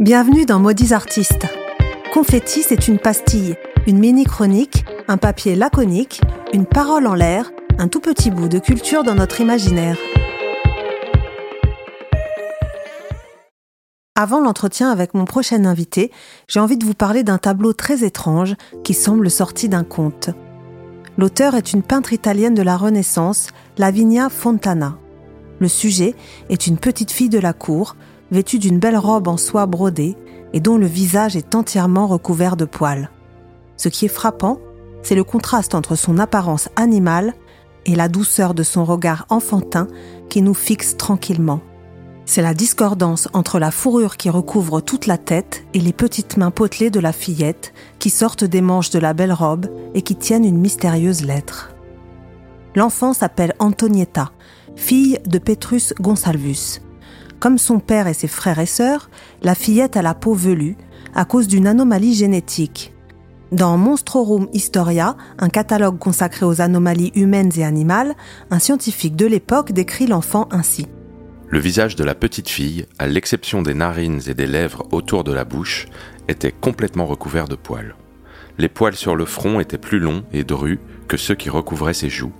Bienvenue dans Maudits Artistes. Confetti, c'est une pastille, une mini-chronique, un papier laconique, une parole en l'air, un tout petit bout de culture dans notre imaginaire. Avant l'entretien avec mon prochain invité, j'ai envie de vous parler d'un tableau très étrange qui semble sorti d'un conte. L'auteur est une peintre italienne de la Renaissance, Lavinia Fontana. Le sujet est une petite fille de la cour, vêtue d'une belle robe en soie brodée et dont le visage est entièrement recouvert de poils. Ce qui est frappant, c'est le contraste entre son apparence animale et la douceur de son regard enfantin qui nous fixe tranquillement. C'est la discordance entre la fourrure qui recouvre toute la tête et les petites mains potelées de la fillette qui sortent des manches de la belle robe et qui tiennent une mystérieuse lettre. L'enfant s'appelle Antonietta, fille de Petrus Gonsalvus. Comme son père et ses frères et sœurs, la fillette a la peau velue à cause d'une anomalie génétique. Dans Monstrorum Historia, un catalogue consacré aux anomalies humaines et animales, un scientifique de l'époque décrit l'enfant ainsi. Le visage de la petite fille, à l'exception des narines et des lèvres autour de la bouche, était complètement recouvert de poils. Les poils sur le front étaient plus longs et drus que ceux qui recouvraient ses joues,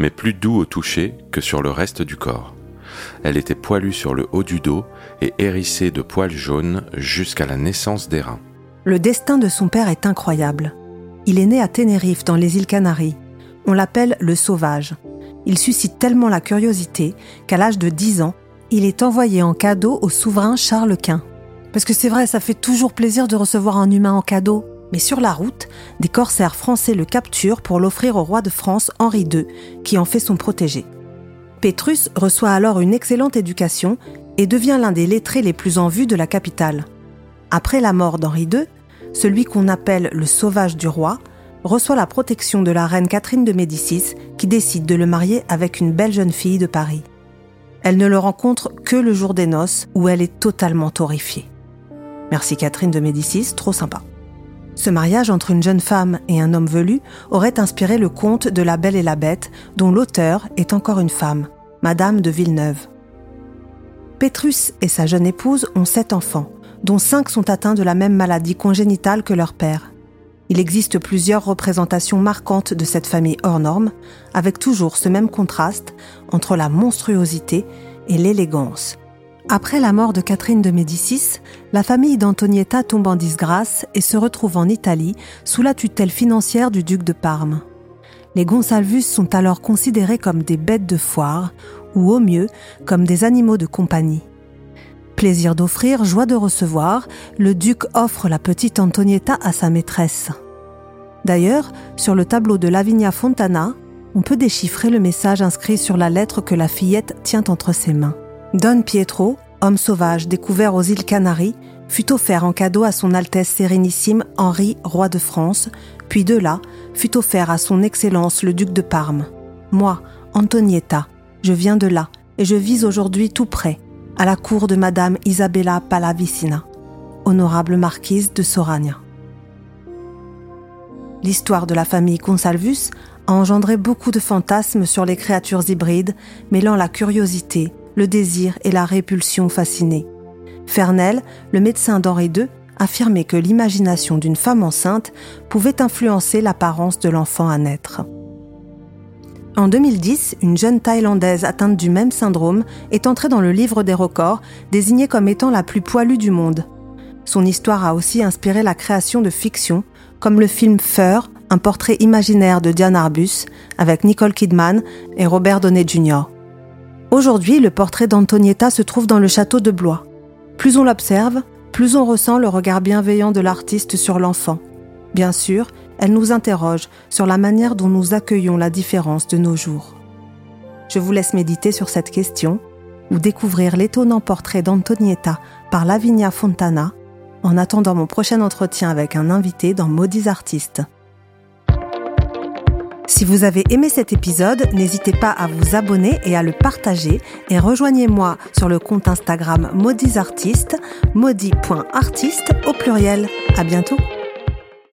mais plus doux au toucher que sur le reste du corps. Elle était poilue sur le haut du dos et hérissée de poils jaunes jusqu'à la naissance des reins. Le destin de son père est incroyable. Il est né à Tenerife, dans les îles Canaries. On l'appelle le sauvage. Il suscite tellement la curiosité qu'à l'âge de 10 ans, il est envoyé en cadeau au souverain Charles Quint. Parce que c'est vrai, ça fait toujours plaisir de recevoir un humain en cadeau. Mais sur la route, des corsaires français le capturent pour l'offrir au roi de France Henri II, qui en fait son protégé. Pétrus reçoit alors une excellente éducation et devient l'un des lettrés les plus en vue de la capitale. Après la mort d'Henri II, celui qu'on appelle le sauvage du roi reçoit la protection de la reine Catherine de Médicis qui décide de le marier avec une belle jeune fille de Paris. Elle ne le rencontre que le jour des noces où elle est totalement horrifiée. Merci Catherine de Médicis, trop sympa. Ce mariage entre une jeune femme et un homme velu aurait inspiré le conte de La Belle et la Bête, dont l'auteur est encore une femme, Madame de Villeneuve. Pétrus et sa jeune épouse ont sept enfants, dont cinq sont atteints de la même maladie congénitale que leur père. Il existe plusieurs représentations marquantes de cette famille hors norme, avec toujours ce même contraste entre la monstruosité et l'élégance. Après la mort de Catherine de Médicis, la famille d'Antonietta tombe en disgrâce et se retrouve en Italie sous la tutelle financière du duc de Parme. Les Gonsalvus sont alors considérés comme des bêtes de foire, ou au mieux comme des animaux de compagnie. Plaisir d'offrir, joie de recevoir, le duc offre la petite Antonietta à sa maîtresse. D'ailleurs, sur le tableau de Lavinia Fontana, on peut déchiffrer le message inscrit sur la lettre que la fillette tient entre ses mains. Don Pietro, homme sauvage découvert aux îles Canaries, fut offert en cadeau à son Altesse Sérénissime Henri, roi de France, puis de là fut offert à son Excellence le duc de Parme. Moi, Antonietta, je viens de là, et je vis aujourd'hui tout près, à la cour de Madame Isabella Pallavicina, honorable marquise de Soragna. L'histoire de la famille Consalvus a engendré beaucoup de fantasmes sur les créatures hybrides, mêlant la curiosité, le désir et la répulsion fascinée. Fernel, le médecin d'Henri II, affirmait que l'imagination d'une femme enceinte pouvait influencer l'apparence de l'enfant à naître. En 2010, une jeune Thaïlandaise atteinte du même syndrome est entrée dans le livre des records, désignée comme étant la plus poilue du monde. Son histoire a aussi inspiré la création de fictions, comme le film Fur, un portrait imaginaire de Diane Arbus, avec Nicole Kidman et Robert Downey Jr. Aujourd'hui, le portrait d'Antonietta se trouve dans le château de Blois. Plus on l'observe, plus on ressent le regard bienveillant de l'artiste sur l'enfant. Bien sûr, elle nous interroge sur la manière dont nous accueillons la différence de nos jours. Je vous laisse méditer sur cette question ou découvrir l'étonnant portrait d'Antonietta par Lavinia Fontana en attendant mon prochain entretien avec un invité dans Maudits Artistes. Si vous avez aimé cet épisode, n'hésitez pas à vous abonner et à le partager et rejoignez-moi sur le compte Instagram Maudits Artistes, maudit.artiste au pluriel. À bientôt!